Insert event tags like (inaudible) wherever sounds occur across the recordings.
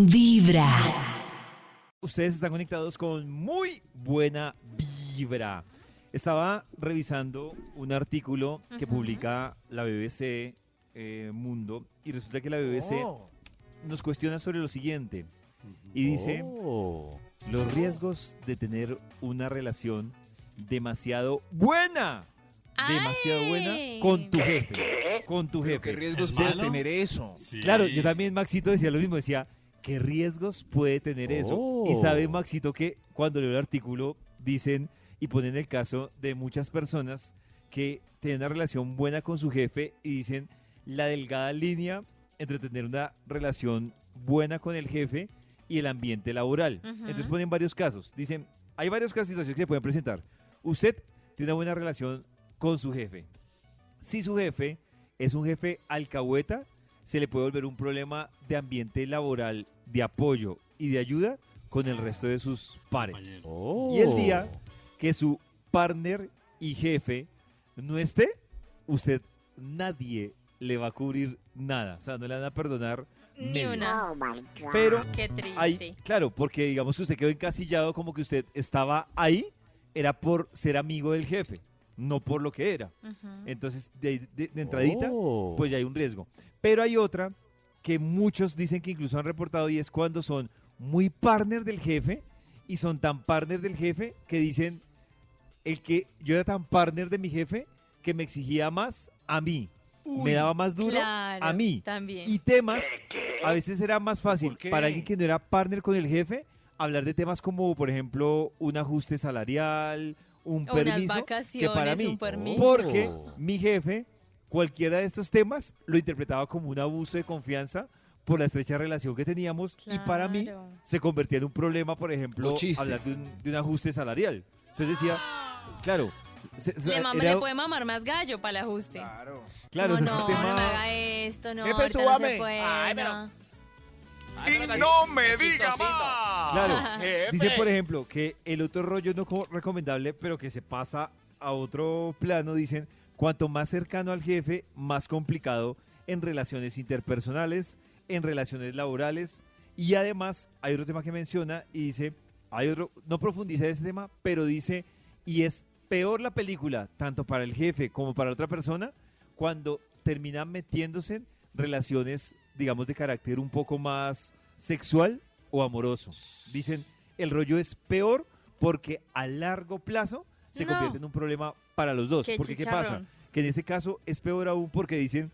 Vibra. Ustedes están conectados con muy buena vibra. Estaba revisando un artículo que publica la BBC eh, Mundo y resulta que la BBC Oh. nos cuestiona sobre lo siguiente y dice Oh. los riesgos de tener una relación demasiado buena, demasiado ¡Ay! buena con tu jefe, con tu jefe. ¿Qué riesgos ¿Es tener eso? Sí. Claro, yo también, Maxito, decía lo mismo, decía, ¿qué riesgos puede tener eso? Oh. Y sabe, Maxito, que cuando leo el artículo dicen y ponen el caso de muchas personas que tienen una relación buena con su jefe y dicen la delgada línea entre tener una relación buena con el jefe y el ambiente laboral. Entonces ponen varios casos. Dicen, hay varios casos situaciones que se pueden presentar. Usted tiene una buena relación con su jefe. Si su jefe es un jefe alcahueta, se le puede volver un problema de ambiente laboral, de apoyo y de ayuda con el resto de sus pares. Oh. Y el día que su partner y jefe no esté, usted nadie le va a cubrir nada. O sea, no le van a perdonar Ni medio. una. Pero Qué triste. hay, claro, porque digamos que usted quedó encasillado como que usted estaba ahí, era por ser amigo del jefe, no por lo que era. Entonces, de, de- de entradita, Oh. pues ya hay un riesgo. Pero hay otra que muchos dicen que incluso han reportado y es cuando son muy partner del jefe y son tan partner del jefe que dicen el que yo era tan partner de mi jefe que me exigía más a mí, me daba más duro Claro, a mí. También. Y temas, a veces era más fácil para alguien que no era partner con el jefe hablar de temas como, por ejemplo, un ajuste salarial, un unas permiso, que para mí. un permiso. Porque Oh. mi jefe, cualquiera de estos temas, lo interpretaba como un abuso de confianza por la estrecha relación que teníamos y para mí Claro. se convertía en un problema, por ejemplo, hablar de un, de un ajuste salarial. Entonces decía, (gasps) claro, se- se- Le, mama- era- le puede mamar más gallo para el ajuste. Claro. claro, no, no, sistema- no me haga esto, no, Jefe, no se puede, Ay, pero- no. Y no me diga más. Claro, (laughs) Jefe. dice por ejemplo que el otro rollo no como recomendable, pero que se pasa a otro plano, dicen, cuanto más cercano al jefe, más complicado en relaciones interpersonales, en relaciones laborales, y además hay otro tema que menciona y dice, hay otro, no profundiza en ese tema, pero dice, y es peor la película, tanto para el jefe como para otra persona, cuando terminan metiéndose en relaciones, digamos, de carácter un poco más sexual o amoroso. Dicen, el rollo es peor porque a largo plazo se No. convierte en un problema para los dos. Qué porque ¿qué pasa? Que en ese caso es peor aún porque dicen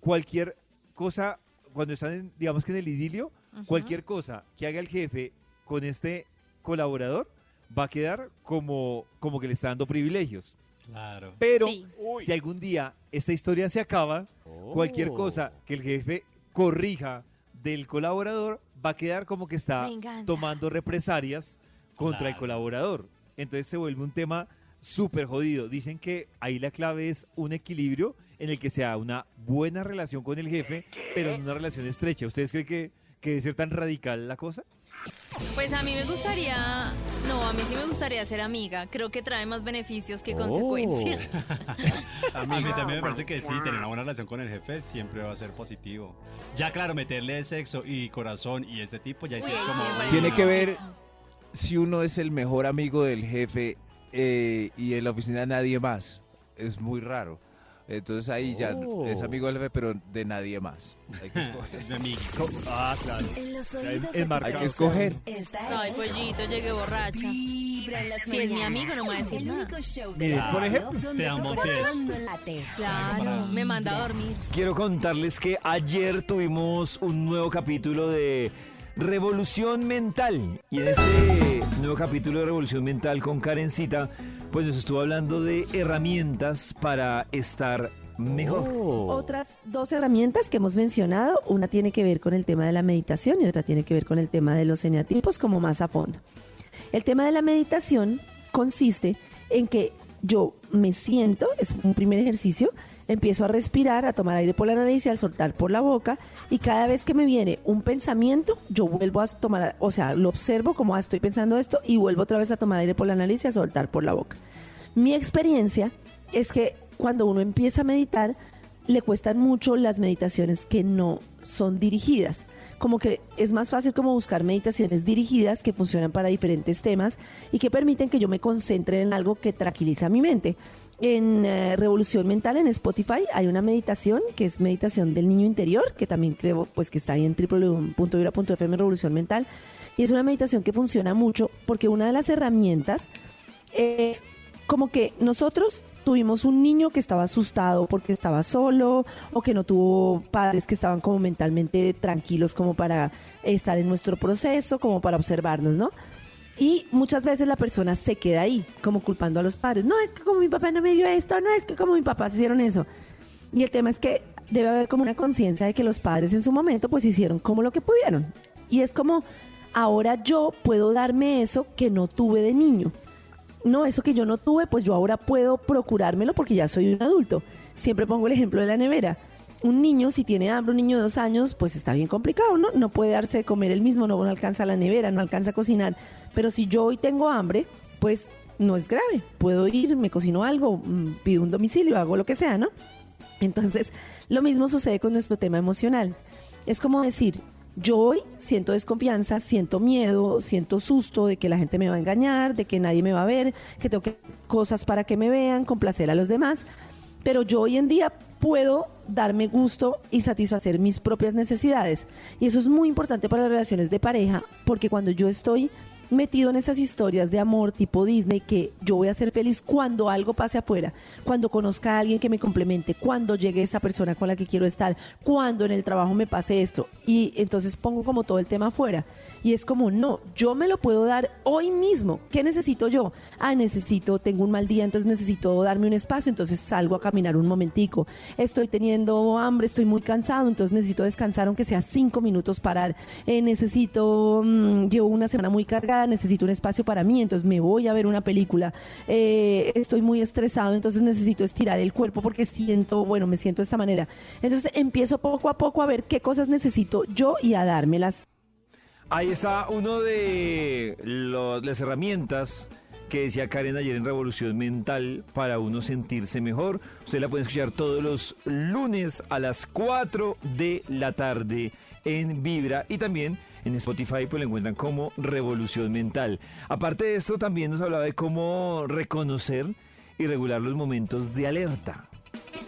cualquier cosa, cuando están, en, digamos que en el idilio, cualquier cosa que haga el jefe con este colaborador va a quedar como, como que le está dando privilegios. Claro. Pero Sí. si algún día esta historia se acaba, cualquier Oh. cosa que el jefe corrija del colaborador va a quedar como que está tomando represalias contra el colaborador. Entonces se vuelve un tema súper jodido. Dicen que ahí la clave es un equilibrio en el que sea una buena relación con el jefe, pero en una relación estrecha. ¿Ustedes creen que, que debe ser tan radical la cosa? Pues a mí me gustaría, no, a mí sí me gustaría ser amiga. Creo que trae más beneficios que Oh. (laughs) consecuencias. A mí también me parece que sí, tener una buena relación con el jefe siempre va a ser positivo. Ya claro, meterle sexo y corazón y este tipo ya sí Uy, es como... Tiene que ver-. Si uno es el mejor amigo del jefe eh, y en la oficina nadie más, es muy raro. Entonces ahí ya Oh. es amigo del jefe, pero de nadie más. Hay que (laughs) escoger. Es mi amigo. Ah, claro. En los oídos marcado. Hay que escoger. Es pollito, llegué borracha. Vibra en las Si es mi amigo, no me va a decir El nada. por ejemplo, donde te amo, no. Claro, me manda a dormir. Quiero contarles que ayer tuvimos un nuevo capítulo de Revolución Mental. Y en este nuevo capítulo de Revolución Mental con Karencita, pues nos estuvo hablando de herramientas para estar mejor. Oh. Otras dos herramientas que hemos mencionado, una tiene que ver con el tema de la meditación y otra tiene que ver con el tema de los eneatipos como más a fondo. El tema de la meditación consiste en que yo me siento, es un primer ejercicio, empiezo a respirar, a tomar aire por la nariz y al soltar por la boca y cada vez que me viene un pensamiento, yo vuelvo a tomar, o sea, lo observo como ah, estoy pensando esto y vuelvo otra vez a tomar aire por la nariz y a soltar por la boca. Mi experiencia es que cuando uno empieza a meditar, le cuestan mucho las meditaciones que no son dirigidas. como que es más fácil como buscar meditaciones dirigidas que funcionan para diferentes temas y que permiten que yo me concentre en algo que tranquiliza mi mente. En eh, Revolución Mental en Spotify hay una meditación que es meditación del niño interior, que también creo pues que está ahí en www.vibra.fm Revolución Mental y es una meditación que funciona mucho porque una de las herramientas es como que nosotros tuvimos un niño que estaba asustado porque estaba solo o que no tuvo padres que estaban como mentalmente tranquilos como para estar en nuestro proceso, como para observarnos, ¿no? Y muchas veces la persona se queda ahí, como culpando a los padres. No, es que como mi papá no me vio esto, no, es que como mi papá se hicieron eso. Y el tema es que debe haber como una conciencia de que los padres en su momento pues hicieron como lo que pudieron. Y es como, ahora yo puedo darme eso que no tuve de niño no, eso que yo no tuve, pues yo ahora puedo procurármelo porque ya soy un adulto. Siempre pongo el ejemplo de la nevera. Un niño, si tiene hambre, un niño de dos años, pues está bien complicado, ¿no? No puede darse de comer el mismo, no, alcanza la nevera, no alcanza a cocinar. Pero si yo hoy tengo hambre, pues no es grave. Puedo ir, me cocino algo, mm, pido un domicilio, hago lo que sea, ¿no? Entonces, lo mismo sucede con nuestro tema emocional. Es como decir, yo hoy siento desconfianza, siento miedo, siento susto de que la gente me va a engañar, de que nadie me va a ver, que tengo cosas para que me vean, complacer a los demás. Pero yo hoy en día puedo darme gusto y satisfacer mis propias necesidades. Y eso es muy importante para las relaciones de pareja, porque cuando yo estoy metido en esas historias de amor tipo Disney que yo voy a ser feliz cuando algo pase afuera, cuando conozca a alguien que me complemente, cuando llegue esa persona con la que quiero estar, cuando en el trabajo me pase esto. Y entonces pongo como todo el tema afuera. Y es como, no, yo me lo puedo dar hoy mismo. ¿Qué necesito yo? Ah, necesito, tengo un mal día, entonces necesito darme un espacio, entonces salgo a caminar un momentico. Estoy teniendo hambre, estoy muy cansado, entonces necesito descansar aunque sea cinco minutos, parar. Eh, necesito, mm, llevo una semana muy cargada necesito un espacio para mí, entonces me voy a ver una película. Eh, estoy muy estresado, entonces necesito estirar el cuerpo porque siento, bueno, me siento de esta manera. Entonces empiezo poco a poco a ver qué cosas necesito yo y a dármelas. Ahí está uno de las herramientas que decía Karen ayer en Revolución Mental para uno sentirse mejor. Usted la puede escuchar todos los lunes a las 4 de la tarde en Vibra y también en Spotify pues lo encuentran como Revolución Mental. Aparte de esto, también nos hablaba de cómo reconocer y regular los momentos de alerta.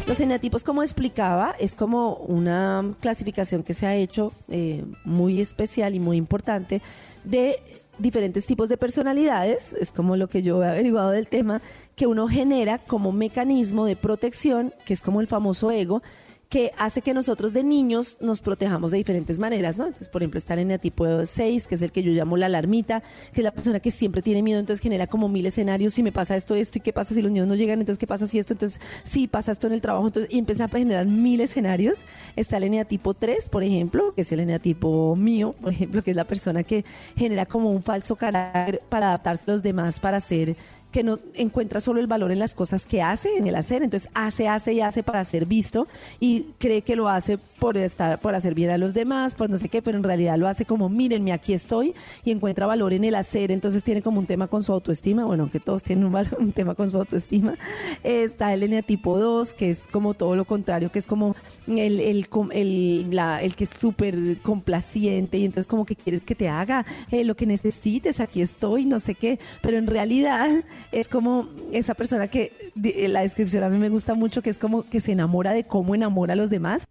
Los eneatipos, como explicaba, es como una clasificación que se ha hecho eh, muy especial y muy importante de diferentes tipos de personalidades, es como lo que yo he averiguado del tema, que uno genera como mecanismo de protección, que es como el famoso ego, que hace que nosotros de niños nos protejamos de diferentes maneras, ¿no? Entonces, por ejemplo, en el tipo 6, que es el que yo llamo la alarmita, que es la persona que siempre tiene miedo, entonces genera como mil escenarios, si me pasa esto, esto, y qué pasa si los niños no llegan, entonces qué pasa si esto, entonces sí pasa esto en el trabajo, entonces y empieza a generar mil escenarios. Está el eneatipo 3, por ejemplo, que es el eneatipo mío, por ejemplo, que es la persona que genera como un falso carácter para adaptarse a los demás, para ser que no encuentra solo el valor en las cosas que hace, en el hacer, entonces hace, hace y hace para ser visto y cree que lo hace por estar, por hacer bien a los demás, por no sé qué, pero en realidad lo hace como mírenme, aquí estoy y encuentra valor en el hacer, entonces tiene como un tema con su autoestima, bueno, que todos tienen un, (laughs) un tema con su autoestima. Está el eneatipo 2, que es como todo lo contrario, que es como el, el, el, el que es súper complaciente y entonces como que quieres que te haga eh, lo que necesites, aquí estoy, no sé qué, pero en realidad es como esa persona que eh, la descripción a mí me gusta mucho, que es como que se enamora de cómo enamora a los demás.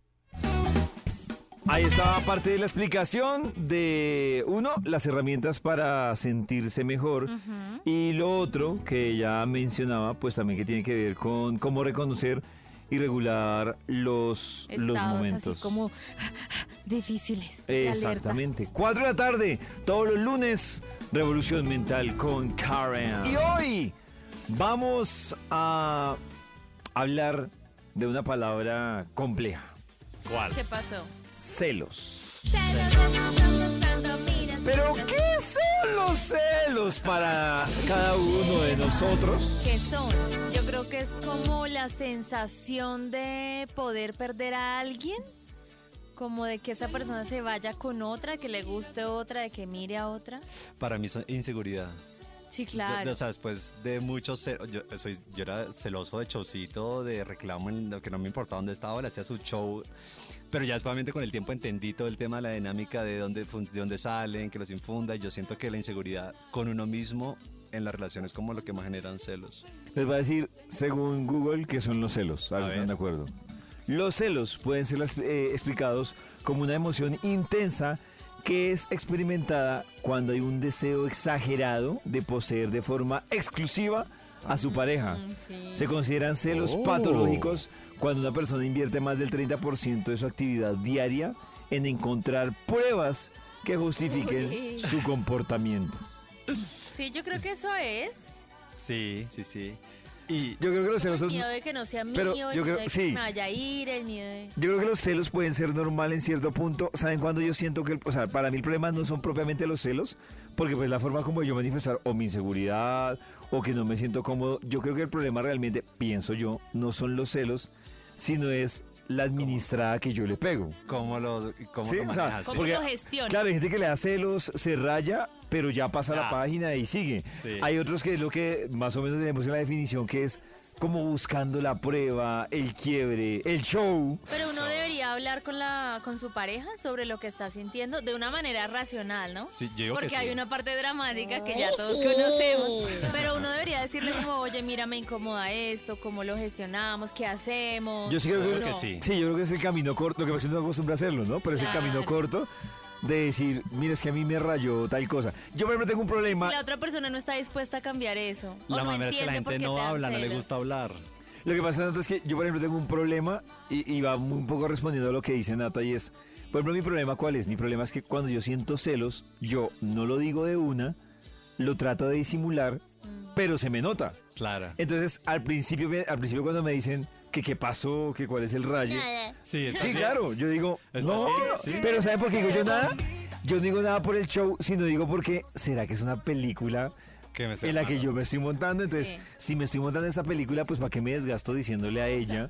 Ahí está parte de la explicación de, uno, las herramientas para sentirse mejor y lo otro que ya mencionaba, pues también que tiene que ver con cómo reconocer y regular los, los momentos. Así como difíciles. Exactamente. Cuatro de la tarde, todos los lunes, Revolución Mental con Karen. Y hoy vamos a hablar de una palabra compleja. ¿Cuál? ¿Qué pasó? Celos. Celos Pero ¿qué son los celos para cada uno de nosotros? ¿Qué son? Yo creo que es como la sensación de poder perder a alguien, como de que esa persona se vaya con otra, que le guste otra, de que mire a otra. Para mí es inseguridad. Sí, Yo- claro. o sea, después de muchos, yo, soy, yo era celoso de showcito, de reclamo, en lo que no me importaba dónde estaba, le hacía su show. Pero ya después con el tiempo entendí todo el tema de la dinámica de dónde, fun- de dónde salen, que los infunda. Y yo siento que la inseguridad con uno mismo en las relaciones es como lo que más generan celos. Les voy a decir, según Google, que son los celos. A ver A si están ver. de acuerdo. Los celos pueden ser eh, explicados como una emoción intensa que es experimentada cuando hay un deseo exagerado de poseer de forma exclusiva a su pareja. Mm, sí. Se consideran celos Oh. patológicos cuando una persona invierte más del 30% de su actividad diaria en encontrar pruebas que justifiquen Uy. su comportamiento. Sí, yo creo que eso es. Sí, sí, sí. Y Yo creo que los celos El son... miedo de que no sea mío, Pero el yo miedo creo- de que sí. me vaya a ir, el miedo de... Yo creo que los celos pueden ser normal en cierto punto. ¿Saben cuando yo siento que, el- o sea, para mí el problema no son propiamente los celos? Porque pues la forma como yo manifestar o mi inseguridad o que no me siento cómodo, yo creo que el problema realmente, pienso yo, no son los celos, sino es la administrada que yo le pego. cómo lo, cómo Sí, lo o sea, manejas. ¿Cómo porque- lo gestiona? Claro, hay gente que le da celos, se raya, pero ya pasa la página y sigue. Sí. Hay otros que es lo que más o menos tenemos en la definición, que es como buscando la prueba, el quiebre, el show. Pero uno debería hablar con la con su pareja sobre lo que está sintiendo de una manera racional, ¿no? Sí, yo digo que Porque sí. hay una parte dramática que ya todos conocemos, pero uno debería decirle como, oye, mira, me incomoda esto, cómo lo gestionamos, qué hacemos. Yo sí creo que, que No. sí. Sí, yo creo que es el camino corto, lo que pasa es que no acostumbra a hacerlo, ¿no? Pero es el camino corto de decir, mira, es que a mí me rayó tal cosa. Yo, por ejemplo, tengo un problema. Si la otra persona no está dispuesta a cambiar eso. La no manera es que la gente no habla, no le gusta hablar. Lo que pasa, Nata, es que yo, por ejemplo, tengo un problema y, y va un poco respondiendo a lo que dice Nata y es, por ejemplo, mi problema, ¿cuál es? Mi problema es que cuando yo siento celos, yo no lo digo de una, lo trato de disimular, pero se me nota. Claro. Entonces, al principio, al principio cuando me dicen que qué pasó, que cuál es el rayo. Sí, está Sí, bien. claro. Yo digo, Está no, bien, no, sí. pero ¿saben por qué digo yo nada? Yo no digo nada por el show, sino digo porque será que es una película Que me esté en la que yo me estoy montando. Entonces, Sí. si me estoy montando en esta película, pues ¿para qué me desgasto diciéndole a ella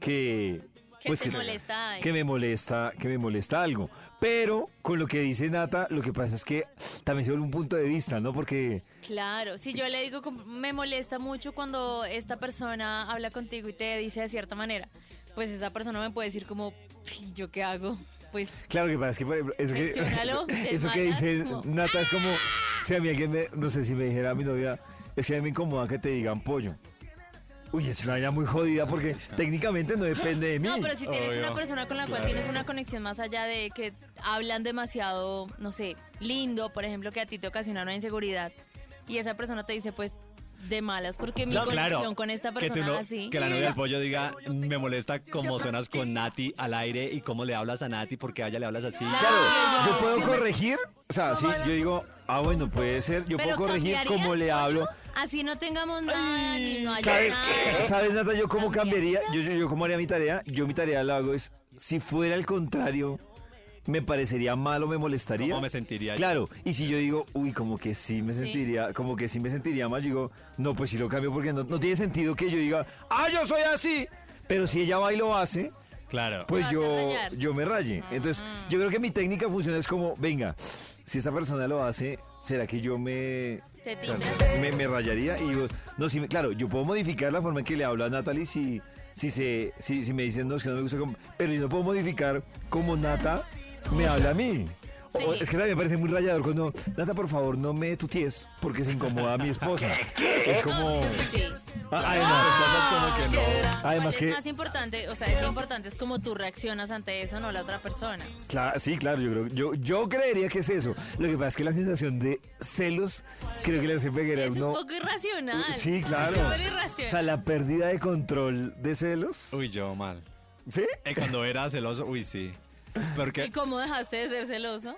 que... Que pues te molesta. que me molesta, que me molesta algo. Pero con lo que dice Nata, lo que pasa es que también se vuelve un punto de vista, ¿no? Porque Claro, si yo le digo, me molesta mucho cuando esta persona habla contigo y te dice de cierta manera, pues esa persona me puede decir como, "¿Y ¿yo qué hago? Pues Claro que pasa es que, por ejemplo, eso que, (laughs) eso que dice como- Nata es como si a mí alguien me, no sé si me dijera a mi novia, es que a mí me incomoda que te digan pollo. Uy, es una vaina muy jodida porque (laughs) técnicamente no depende de mí. No, pero si tienes Obvio. una persona con la cual tienes una conexión más allá de que hablan demasiado, no sé, lindo, por ejemplo, que a ti te ocasiona una inseguridad y esa persona te dice, pues, de malas, porque mi No, conexión claro. con esta que, persona no- es así. que la novia del pollo diga, (laughs) me molesta cómo suenas con Nati al aire y cómo le hablas a Nati porque a ella le hablas así. Claro, Claro, yo puedo sí. corregir, o sea, sí, yo digo, ah, bueno, puede ser, yo puedo corregir ¿cambiarías, como le hablo. Así no tengamos nada, ni no haya ¿Sabes, nada. ¿Sabes, Nata, yo cómo cambiaría? Yo, yo, yo cómo haría mi tarea. Yo mi tarea la hago es, si fuera al contrario, me parecería mal o me molestaría. ¿Cómo me sentiría yo? Claro, y si yo digo, uy, como que sí me Sí. sentiría, como que sí me sentiría mal, yo digo, no, pues sí lo cambio porque no, no tiene sentido que yo diga, ah, yo soy así. Pero si ella va y lo hace, Claro. pues yo, yo me raye. Entonces, yo creo que mi técnica funciona es como, venga, si esta persona lo hace, ¿será que yo me, me, me rayaría? Y digo, no, si me- claro, yo puedo modificar la forma en que le hablo a Natalie si, si, se, si, si me dicen, no, es que no me gusta, como-". pero yo no puedo modificar como Nata me habla a mí. O- es que también me parece muy rayador cuando, Nata, por favor, no me tuties porque se incomoda a mi esposa. Es como... No, sí, sí, sí. Ah, Además, como que no. además es que... más importante, o sea, es importante es como tú reaccionas ante eso, no la otra persona. Cla- sí, claro, yo creo, yo, yo creería que es eso. Lo que pasa es que la sensación de celos creo que le hace pegar a Es uno. un poco irracional. Sí, claro. Súper O irracional. sea, la pérdida de control de celos. Uy, yo mal. ¿Sí? Eh, cuando era celoso, uy, sí. Porque, ¿Y cómo dejaste de ser celoso?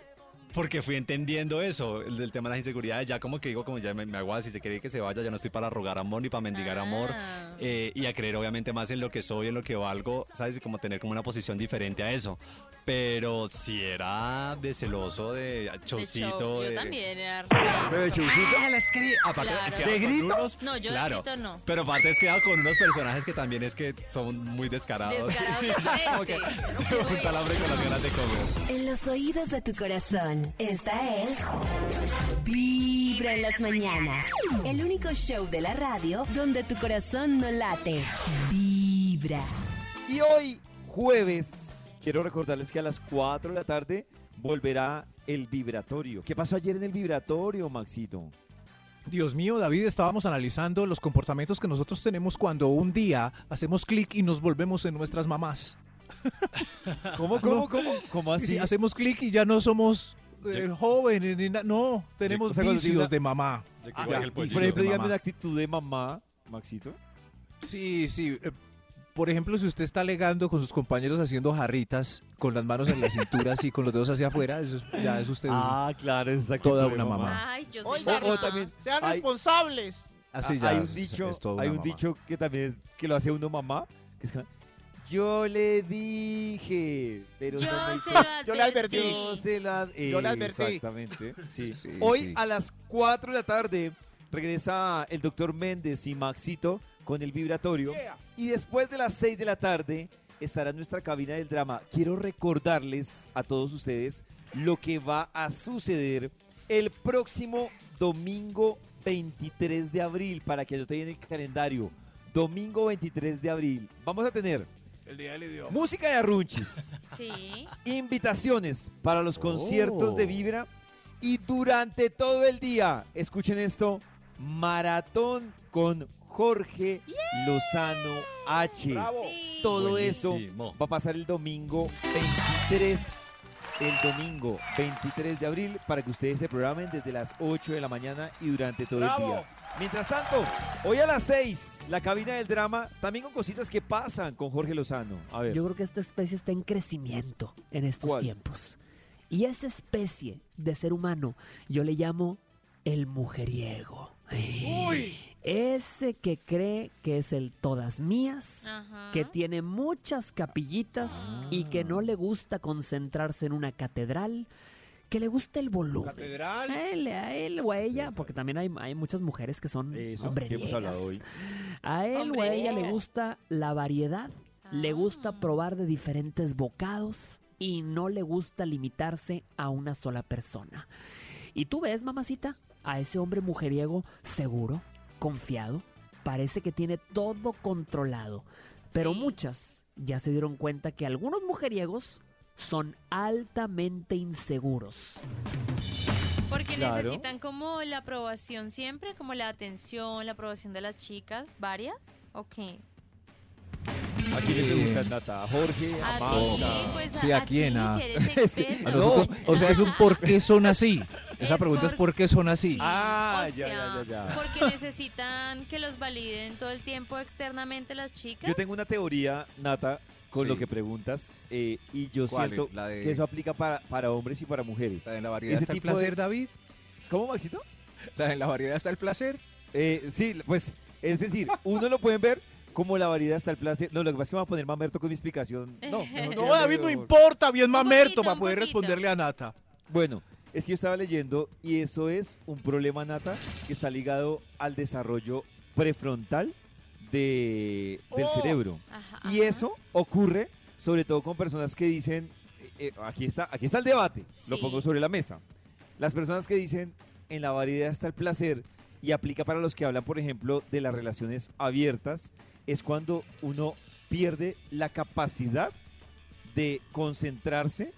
porque fui entendiendo eso, el del tema de las inseguridades. Ya como que digo, como ya me, me hago, si se quiere que se vaya, ya no estoy para rogar amor ni para mendigar Ah. amor. eh, y a creer obviamente más en lo que soy, en lo que valgo, ¿sabes? Y como tener como una posición diferente a eso. Pero si era de celoso, de chocito, de... Yo también era re- Pero de chaucito. Ah. Aparte, Claro. es que ¿De grito? unos- No, yo de claro. grito no. Pero aparte es que hago con unos personajes que también es que son muy descarados. (laughs) Se junta el hambre con las ganas de comer. En los oídos de tu corazón, esta es. Vibra en las mañanas. El único show de la radio donde tu corazón no late. Vibra. Y hoy, jueves, quiero recordarles que a las 4 de la tarde volverá el vibratorio. ¿Qué pasó ayer en el vibratorio, Maxito? Dios mío, David, estábamos analizando los comportamientos que nosotros tenemos cuando un día hacemos clic y nos volvemos en nuestras mamás. (laughs) ¿Cómo, cómo, cómo? ¿Cómo Sí, así? sí, hacemos clic y ya no somos eh, jóvenes ni No, tenemos o sea, vicios una- de mamá. Ah, ya, Por ejemplo, dígame una actitud de mamá, Maxito. Sí, sí. Por ejemplo, si usted está alegando con sus compañeros haciendo jarritas con las manos en la cintura así, con los dedos hacia afuera, eso es- ya es usted. un- Ah, claro, es Toda una mamá. Ay, yo soy Oiga, O, o mamá. también Sean hay- responsables. así Ah, ya hay un dicho, es hay un mamá. dicho que también es, que lo hace uno mamá, que es que, yo le dije, pero Yo no me se hizo- lo Yo le advertí. Yo se Yo le advertí. Exactamente, (laughs) sí. Sí, Hoy sí. a las 4 de la tarde regresa el doctor Méndez y Maxito con el vibratorio. Yeah. Y después de las 6 de la tarde estará en nuestra cabina del drama. Quiero recordarles a todos ustedes lo que va a suceder el próximo domingo 23 de abril, para que lo tengan en el calendario. Domingo 23 de abril. Vamos a tener El día del idioma. música de arrunchis, (laughs) Sí. invitaciones para los conciertos de Oh. Vibra y durante todo el día, escuchen esto, maratón con Jorge Lozano H. Bravo. Sí. Todo eso va a pasar el domingo 23. El domingo 23 de abril para que ustedes se programen desde las 8 de la mañana y durante todo el Bravo. día. Mientras tanto, hoy a las 6, la cabina del drama, también con cositas que pasan con Jorge Lozano. A ver. Yo creo que esta especie está en crecimiento en estos ¿Cuál? tiempos. Y esa especie de ser humano yo le llamo el mujeriego. Uy. Ese que cree que es el todas mías, Ajá. que tiene muchas capillitas y que no le gusta concentrarse en una catedral, que le gusta el volumen. Catedral. A él, a él o a ella, porque también hay, hay muchas mujeres que son Eso, hombre que hemos hablado hoy. A él o a ella le gusta la variedad, le gusta Ah. probar de diferentes bocados y no le gusta limitarse a una sola persona. Y tú ves, mamacita, a ese hombre mujeriego seguro, confiado, parece que tiene todo controlado. Pero Sí. muchas ya se dieron cuenta que algunos mujeriegos son altamente inseguros. Porque Claro. necesitan como la aprobación siempre, como la atención, la aprobación de las chicas, varias. Ok. ¿A quién le preguntas, Nata? ¿A Jorge? ¿A, A ¿A- pues Sí, ¿a quién? experto. A nosotros, (laughs) o sea, es un (laughs) por qué son así. Esa Es pregunta es por- qué son así. Ah, o ya, sea, ya, ya, ya. Porque (laughs) necesitan que los validen todo el tiempo externamente las chicas. Yo tengo una teoría, Nata, con Sí. lo que preguntas, eh, y yo siento La de- que eso aplica para, para hombres y para mujeres. En la variedad Ese está el de- placer, David. ¿Cómo, Maxito? (laughs) En la variedad está el placer. Eh, sí, pues, es decir, uno lo pueden ver como la variedad está el placer. No, lo que pasa es que me voy a poner mamerto con mi explicación. (laughs) No, No, que- David, no importa, bien mamerto poquito, para poder responderle a Nata. Bueno, es que yo estaba leyendo y eso es un problema, Nata, que está ligado al desarrollo prefrontal de, del Oh. cerebro. Ajá, Y eso ocurre sobre todo con personas que dicen, eh, eh, aquí, está, aquí está el debate, lo pongo sobre la mesa. Las personas que dicen, en la variedad está el placer, y aplica para los que hablan, por ejemplo, de las relaciones abiertas, es cuando uno pierde la capacidad de concentrarse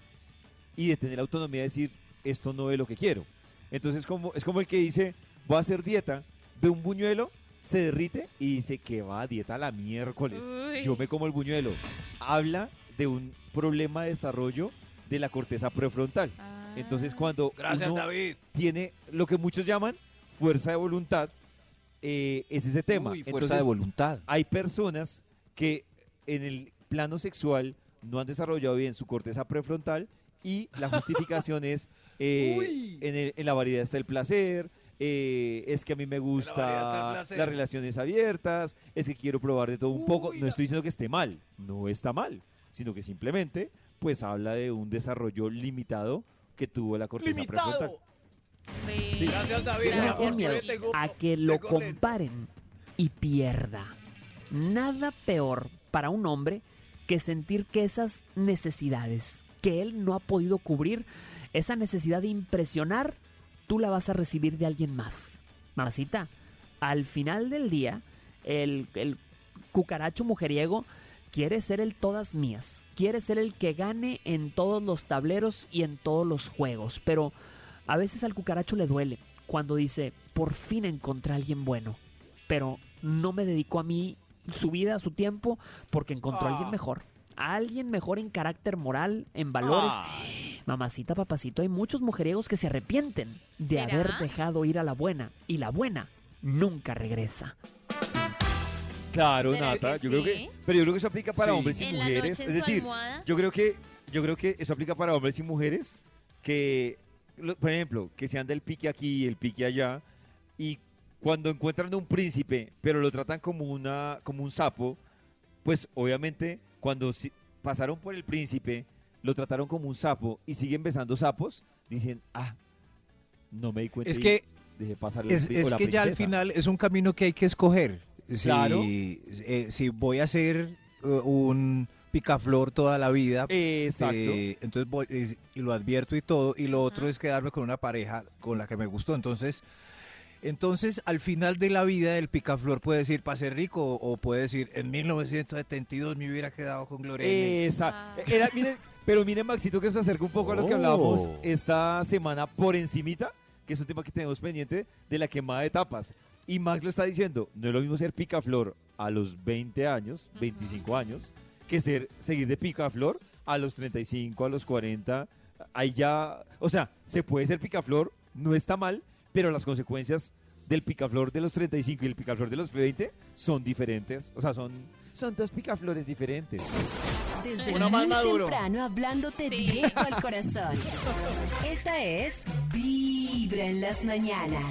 y de tener autonomía de decir, esto no es lo que quiero. Entonces como, es como el que dice, voy a hacer dieta, ve un buñuelo, se derrite y dice que va a dieta la miércoles Uy. yo me como el buñuelo. Habla de un problema de desarrollo de la corteza prefrontal. Ah. Entonces, cuando Gracias, uno David. tiene lo que muchos llaman fuerza de voluntad, eh, es ese tema. Uy, fuerza Entonces, de voluntad. Hay personas que en el plano sexual no han desarrollado bien su corteza prefrontal y la justificación es (laughs) eh, en, el- en la variedad está el placer, eh, es que a mí me gusta las relaciones abiertas, es que quiero probar de todo un poco. No estoy diciendo que esté mal, no está mal, sino que simplemente pues habla de un desarrollo limitado que tuvo la corteza prefrontal. Limitado. Ve. Sí. Gracias, David. Gracias, tengo- a que lo comparen y pierda. Nada peor para un hombre que sentir que esas necesidades que él no ha podido cubrir, esa necesidad de impresionar, tú la vas a recibir de alguien más. Mamacita, al final del día, el, el cucaracho mujeriego quiere ser el todas mías. Quiere ser el que gane en todos los tableros y en todos los juegos. Pero a veces al cucaracho le duele cuando dice, por fin encontré a alguien bueno. Pero no me dedicó a mí su vida, su tiempo, porque encontró a alguien mejor. A alguien mejor en carácter moral, en valores. Mamacita, papacito, hay muchos mujeriegos que se arrepienten de ¿Será? haber dejado ir a la buena. Y la buena nunca regresa. Claro, ¿Será Nata, yo creo sí? que, pero yo creo que eso aplica para Sí. hombres y En la mujeres. noche en Es su decir, almohada. yo creo que, yo creo que eso aplica para hombres y mujeres que, por ejemplo, que se anda el pique aquí y el pique allá y cuando encuentran un príncipe, pero lo tratan como una, como un sapo, pues obviamente cuando pasaron por el príncipe, lo trataron como un sapo y siguen besando sapos, dicen, ah, no me di cuenta. Es que dejé pasar Es, es la que ya al princesa". final es un camino que hay que escoger. Si, Claro. eh, si voy a ser uh, un picaflor toda la vida, Exacto. eh, entonces voy, y lo advierto y todo, y lo otro es quedarme con una pareja con la que me gustó. Entonces, entonces al final de la vida el picaflor puede decir para ser rico o puede decir en 1972 me hubiera quedado con Gloria Inés". Esa. Ah. Era, miren, pero miren, Maxito, que se acerca un poco a lo que Oh. hablábamos esta semana por encimita, que es un tema que tenemos pendiente de la quemada de tapas. Y Max lo está diciendo, no es lo mismo ser picaflor a los 20 años, 25 años, que ser seguir de picaflor a los 35, a los 40. Ahí ya, o sea, se puede ser picaflor, no está mal, pero las consecuencias del picaflor de los 35 y el picaflor de los 20 son diferentes. O sea, son, son dos picaflores diferentes. Desde Uno más muy maduro. temprano hablándote directo al corazón. Esta es Vibra en las mañanas.